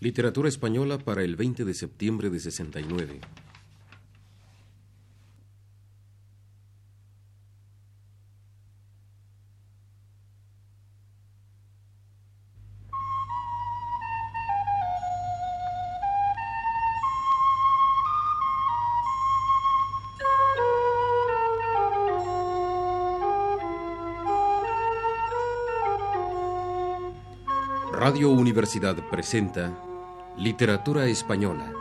Literatura española para el 20 de septiembre de 69. Radio Universidad presenta Literatura Española.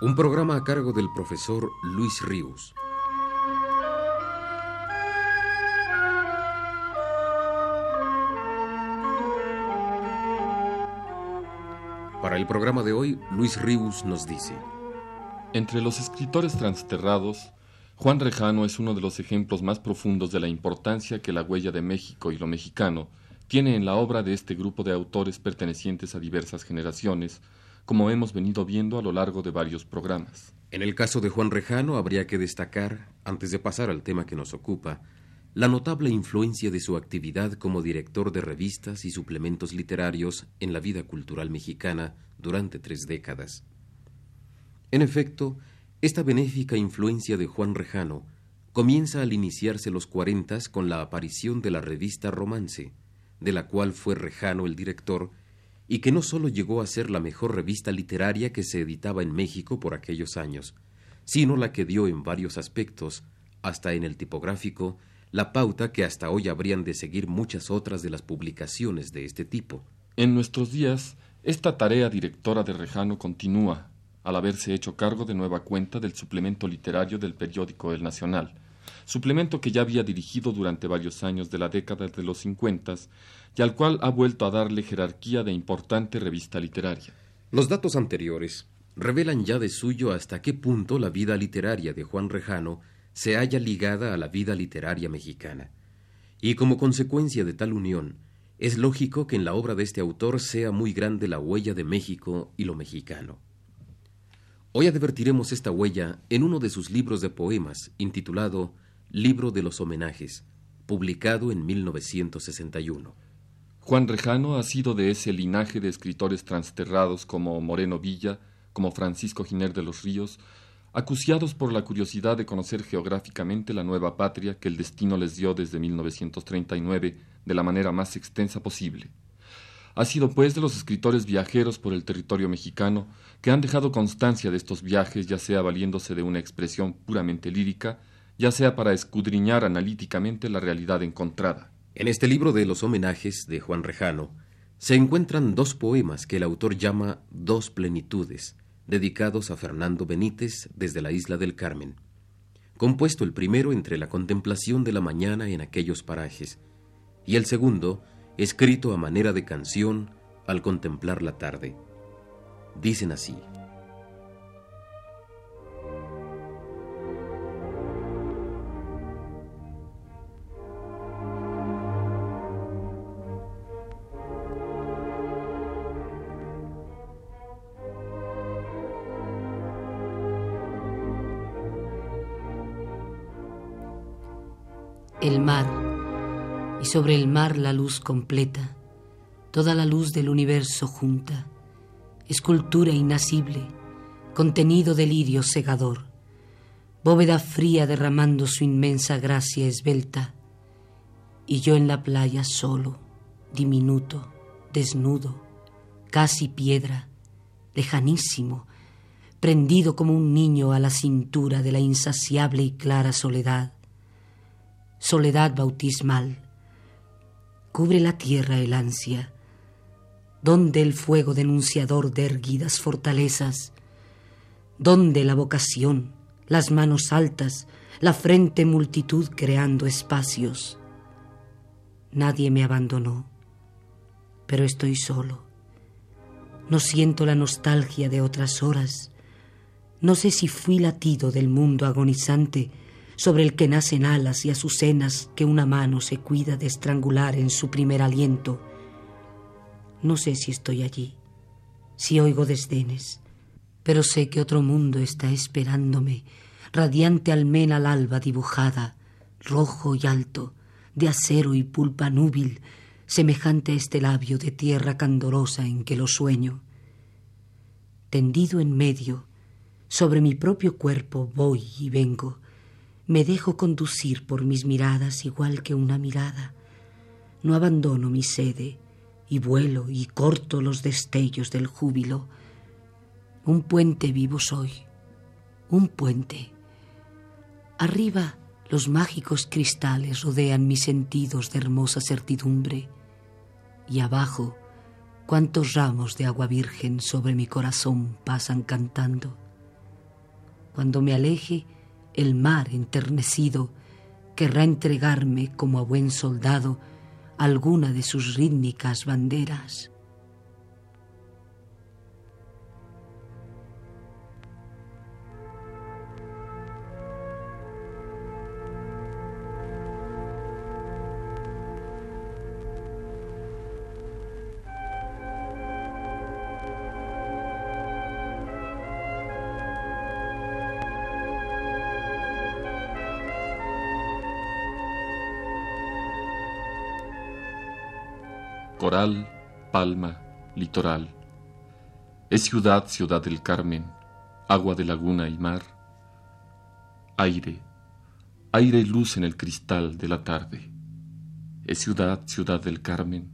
Un programa a cargo del profesor Luis Ríos. Para el programa de hoy, Luis Ríos nos dice. Entre los escritores transterrados, Juan Rejano es uno de los ejemplos más profundos de la importancia que la huella de México y lo mexicano tiene en la obra de este grupo de autores pertenecientes a diversas generaciones, como hemos venido viendo a lo largo de varios programas. En el caso de Juan Rejano habría que destacar, antes de pasar al tema que nos ocupa, la notable influencia de su actividad como director de revistas y suplementos literarios en la vida cultural mexicana durante tres décadas. En efecto, esta benéfica influencia de Juan Rejano comienza al iniciarse los cuarentas con la aparición de la revista Romance, de la cual fue Rejano el director, y que no sólo llegó a ser la mejor revista literaria que se editaba en México por aquellos años, sino la que dio en varios aspectos, hasta en el tipográfico, la pauta que hasta hoy habrían de seguir muchas otras de las publicaciones de este tipo. En nuestros días, esta tarea directora de Rejano continúa, al haberse hecho cargo de nueva cuenta del suplemento literario del periódico El Nacional, suplemento que ya había dirigido durante varios años de la década de los cincuentas y al cual ha vuelto a darle jerarquía de importante revista literaria. Los datos anteriores revelan ya de suyo hasta qué punto la vida literaria de Juan Rejano se halla ligada a la vida literaria mexicana. Y como consecuencia de tal unión, es lógico que en la obra de este autor sea muy grande la huella de México y lo mexicano. Hoy advertiremos esta huella en uno de sus libros de poemas, intitulado Libro de los Homenajes, publicado en 1961. Juan Rejano ha sido de ese linaje de escritores transterrados como Moreno Villa, como Francisco Giner de los Ríos, acuciados por la curiosidad de conocer geográficamente la nueva patria que el destino les dio desde 1939 de la manera más extensa posible. Ha sido pues de los escritores viajeros por el territorio mexicano que han dejado constancia de estos viajes, ya sea valiéndose de una expresión puramente lírica, ya sea para escudriñar analíticamente la realidad encontrada. En este libro de los homenajes de Juan Rejano se encuentran dos poemas que el autor llama Dos plenitudes, dedicados a Fernando Benítez desde la isla del Carmen. Compuesto el primero entre la contemplación de la mañana en aquellos parajes, y el segundo escrito a manera de canción al contemplar la tarde. Dicen así. El mar y sobre el mar la luz completa, toda la luz del universo junta, escultura inasible, contenido delirio cegador, bóveda fría derramando su inmensa gracia esbelta, y yo en la playa solo, diminuto, desnudo, casi piedra, lejanísimo, prendido como un niño a la cintura de la insaciable y clara soledad, soledad bautismal, cubre la tierra el ansia, donde el fuego denunciador de erguidas fortalezas, donde la vocación, las manos altas, la frente multitud creando espacios. Nadie me abandonó, pero estoy solo. No siento la nostalgia de otras horas. No sé si fui latido del mundo agonizante sobre el que nacen alas y azucenas que una mano se cuida de estrangular en su primer aliento. No sé si estoy allí, si oigo desdenes, pero sé que otro mundo está esperándome, radiante almena al alba dibujada, rojo y alto, de acero y pulpa núbil, semejante a este labio de tierra candorosa en que lo sueño. Tendido en medio, sobre mi propio cuerpo voy y vengo, me dejo conducir por mis miradas igual que una mirada. No abandono mi sede y vuelo y corto los destellos del júbilo. Un puente vivo soy, un puente. Arriba los mágicos cristales rodean mis sentidos de hermosa certidumbre y abajo cuántos ramos de agua virgen sobre mi corazón pasan cantando. Cuando me aleje, el mar enternecido querrá entregarme como a buen soldado alguna de sus rítmicas banderas. Coral, palma, litoral. Es ciudad, ciudad del Carmen, agua de laguna y mar. Aire, aire y luz en el cristal de la tarde. Es ciudad, ciudad del Carmen.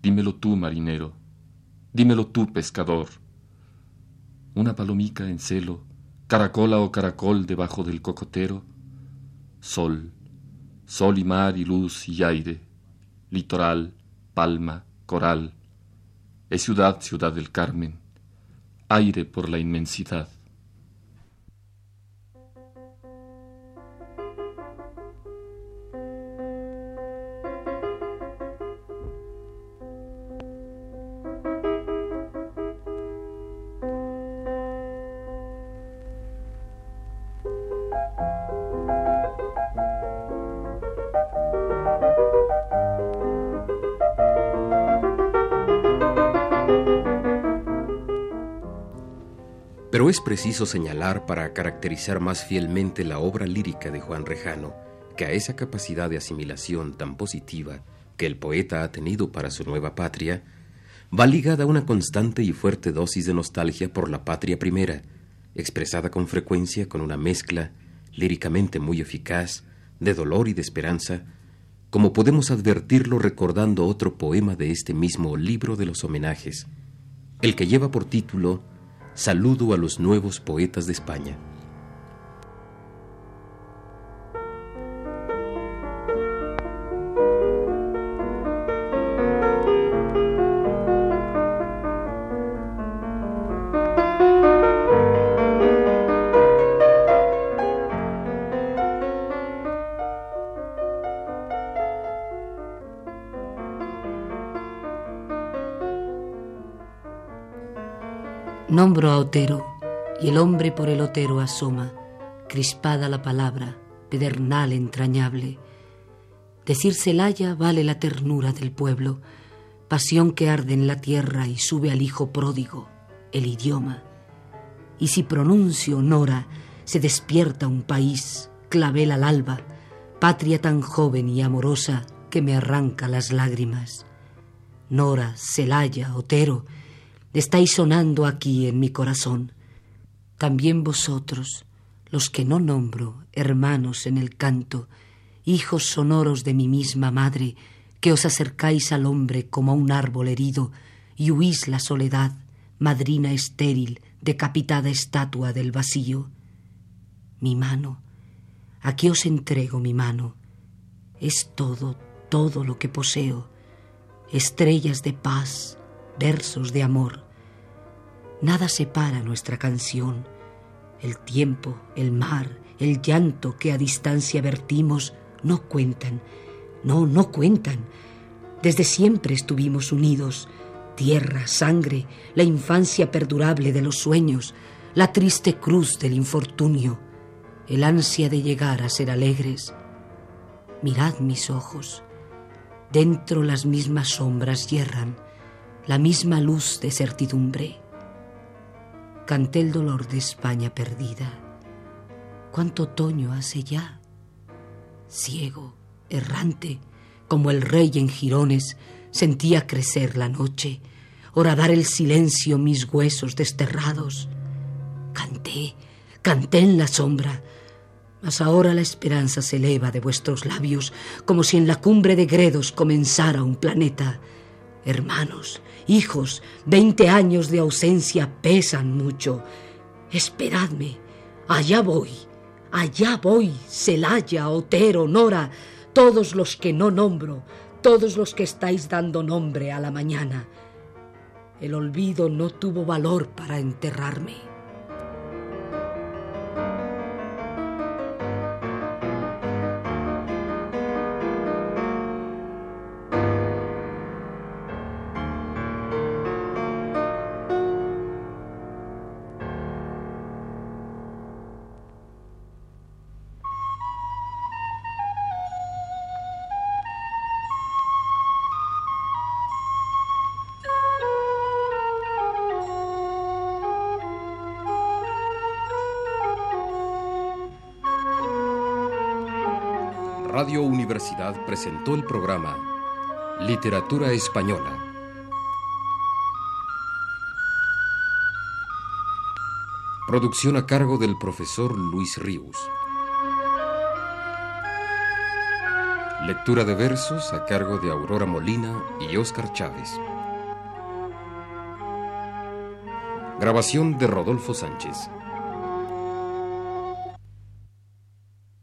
Dímelo tú, marinero. Dímelo tú, pescador. Una palomica en celo, caracola o caracol debajo del cocotero. Sol, sol y mar y luz y aire, litoral, palma, coral. Es ciudad, ciudad del Carmen, aire por la inmensidad. Pero es preciso señalar para caracterizar más fielmente la obra lírica de Juan Rejano que a esa capacidad de asimilación tan positiva que el poeta ha tenido para su nueva patria, va ligada una constante y fuerte dosis de nostalgia por la patria primera, expresada con frecuencia con una mezcla líricamente muy eficaz de dolor y de esperanza, como podemos advertirlo recordando otro poema de este mismo libro de los homenajes, el que lleva por título Saludo a los nuevos poetas de España. Nombro a Otero, y el hombre por el Otero asoma, crispada la palabra, pedernal entrañable. Decir Celaya vale la ternura del pueblo, pasión que arde en la tierra y sube al hijo pródigo, el idioma. Y si pronuncio Nora, se despierta un país, clavel al alba, patria tan joven y amorosa que me arranca las lágrimas. Nora, Celaya, Otero, estáis sonando aquí en mi corazón. También vosotros, los que no nombro, hermanos en el canto, hijos sonoros de mi misma madre, que os acercáis al hombre como a un árbol herido y huís la soledad, madrina estéril, decapitada estatua del vacío. Mi mano, aquí os entrego mi mano. Es todo, todo lo que poseo. Estrellas de paz, versos de amor. Nada separa nuestra canción. El tiempo, el mar, el llanto que a distancia vertimos no cuentan. No, no cuentan. Desde siempre estuvimos unidos. Tierra, sangre, la infancia perdurable de los sueños, la triste cruz del infortunio, el ansia de llegar a ser alegres. Mirad mis ojos. Dentro las mismas sombras hierran, la misma luz de certidumbre canté el dolor de España perdida. ¿Cuánto otoño hace ya? ciego, errante, como el rey en jirones, sentía crecer la noche, horadar el silencio mis huesos desterrados. Canté, canté en la sombra, mas ahora la esperanza se eleva de vuestros labios como si en la cumbre de Gredos comenzara un planeta. Hermanos, hijos, veinte años de ausencia pesan mucho. Esperadme, allá voy, allá voy, Celaya, Otero, Nora, todos los que no nombro, todos los que estáis dando nombre a la mañana. El olvido no tuvo valor para enterrarme. Radio Universidad presentó el programa Literatura Española. Producción a cargo del profesor Luis Ríos. Lectura de versos a cargo de Aurora Molina y Óscar Chávez. Grabación de Rodolfo Sánchez.